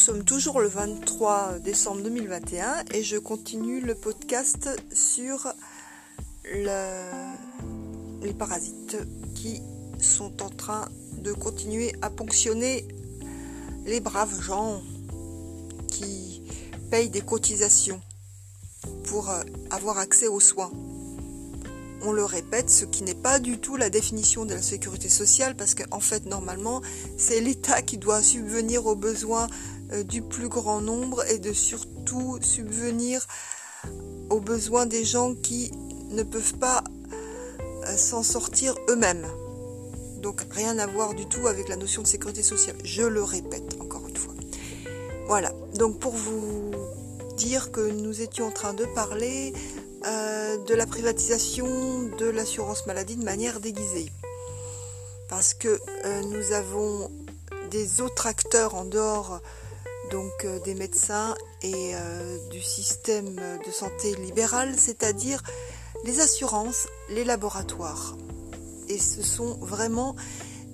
sommes toujours le 23 décembre 2021 et je continue le podcast sur les parasites qui sont en train de continuer à ponctionner les braves gens qui payent des cotisations pour euh, avoir accès aux soins. On le répète, ce qui n'est pas du tout la définition de la sécurité sociale parce qu'en fait, normalement, c'est l'État qui doit subvenir aux besoins du plus grand nombre et de surtout subvenir aux besoins des gens qui ne peuvent pas euh, s'en sortir eux-mêmes. Donc rien à voir du tout avec la notion de sécurité sociale. Je le répète encore une fois. Voilà, donc pour vous dire que nous étions en train de parler euh, de la privatisation de l'assurance maladie de manière déguisée. Parce que euh, nous avons des autres acteurs en dehors donc euh, des médecins et du système de santé libéral, c'est-à-dire les assurances, les laboratoires. Et ce sont vraiment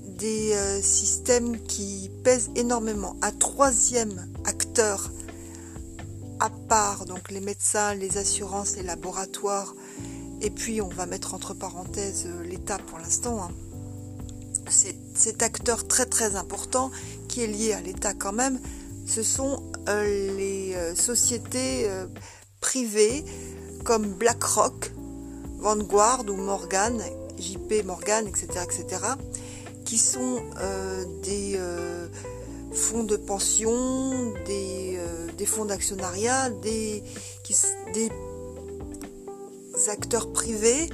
des systèmes qui pèsent énormément. Un troisième acteur à part donc les médecins, les assurances, les laboratoires, et puis on va mettre entre parenthèses euh, l'État pour l'instant. Hein. Cet acteur très très important qui est lié à l'État quand même, ce sont euh, les euh, sociétés privées comme BlackRock, Vanguard ou Morgan, JP Morgan, etc., etc., qui sont des fonds de pension, des, euh, fonds d'actionnariat, des acteurs privés,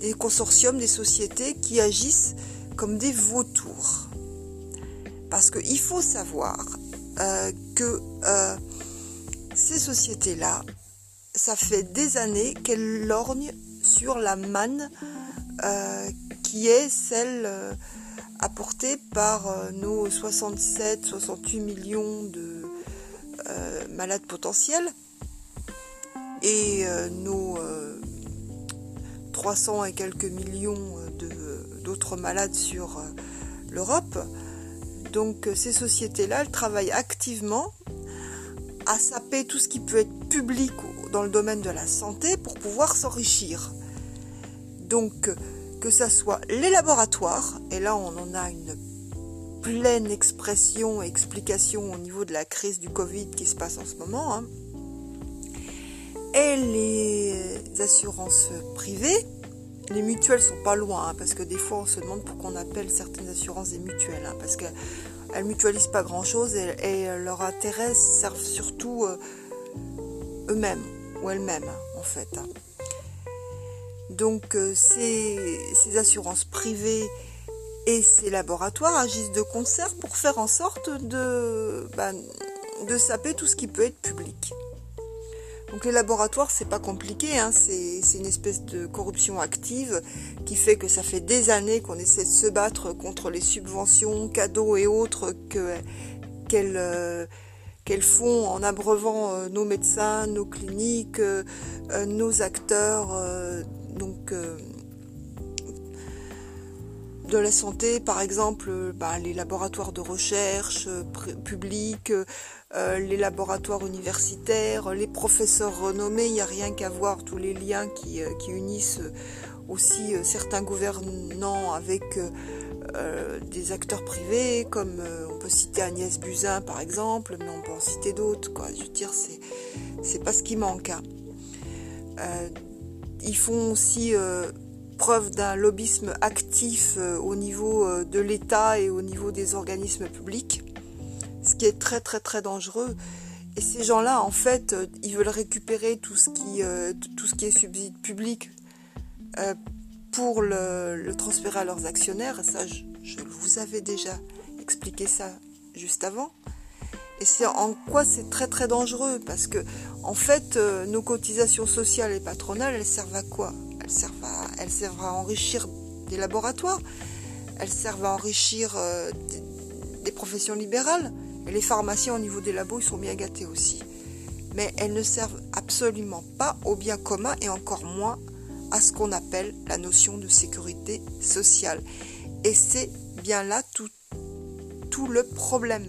des consortiums, des sociétés qui agissent comme des vautours. Parce qu'il faut savoir euh, que euh, ces sociétés-là, ça fait des années qu'elles lorgnent sur la manne qui est celle apportés par euh, nos 67-68 millions de euh, malades potentiels et euh, nos 300 et quelques millions d'autres malades sur l'Europe. Donc ces sociétés-là, elles travaillent activement à saper tout ce qui peut être public dans le domaine de la santé pour pouvoir s'enrichir. Donc que ce soit les laboratoires, et là on en a une pleine expression et explication au niveau de la crise du Covid qui se passe en ce moment, hein, et les assurances privées, les mutuelles sont pas loin, hein, parce que des fois on se demande pourquoi on appelle certaines assurances des mutuelles, hein, parce qu'elles mutualisent pas grand chose et, leur intérêt servent surtout euh, eux-mêmes ou elles-mêmes en fait. Donc euh, ces, assurances privées et ces laboratoires agissent de concert pour faire en sorte de, ben, de saper tout ce qui peut être public. Donc les laboratoires, c'est pas compliqué, hein. c'est une espèce de corruption active qui fait que ça fait des années qu'on essaie de se battre contre les subventions, cadeaux et autres qu'elles euh, font en abreuvant euh, nos médecins, nos cliniques, nos acteurs donc euh, de la santé, par exemple, bah, les laboratoires de recherche euh, publics, euh, les laboratoires universitaires, les professeurs renommés, il n'y a rien qu'à voir tous les liens qui, unissent aussi certains gouvernants avec des acteurs privés, comme on peut citer Agnès Buzyn par exemple, mais on peut en citer d'autres. Je veux dire, c'est pas ce qui manque. Hein ils font aussi euh, preuve d'un lobbyisme actif euh, au niveau euh, de l'État et au niveau des organismes publics, ce qui est très très très dangereux. Et ces gens-là, en fait, ils veulent récupérer tout ce qui, tout ce qui est subside public pour le, transférer à leurs actionnaires. Ça, je, vous avais déjà expliqué ça juste avant. Et c'est en quoi c'est très très dangereux? Parce que en fait euh, nos cotisations sociales et patronales elles servent à quoi? Elles servent à, elles servent à enrichir des laboratoires, elles servent à enrichir euh, des, professions libérales et les pharmaciens au niveau des labos ils sont bien gâtés aussi. Mais elles ne servent absolument pas au bien commun et encore moins à ce qu'on appelle la notion de sécurité sociale. Et c'est bien là tout, tout le problème.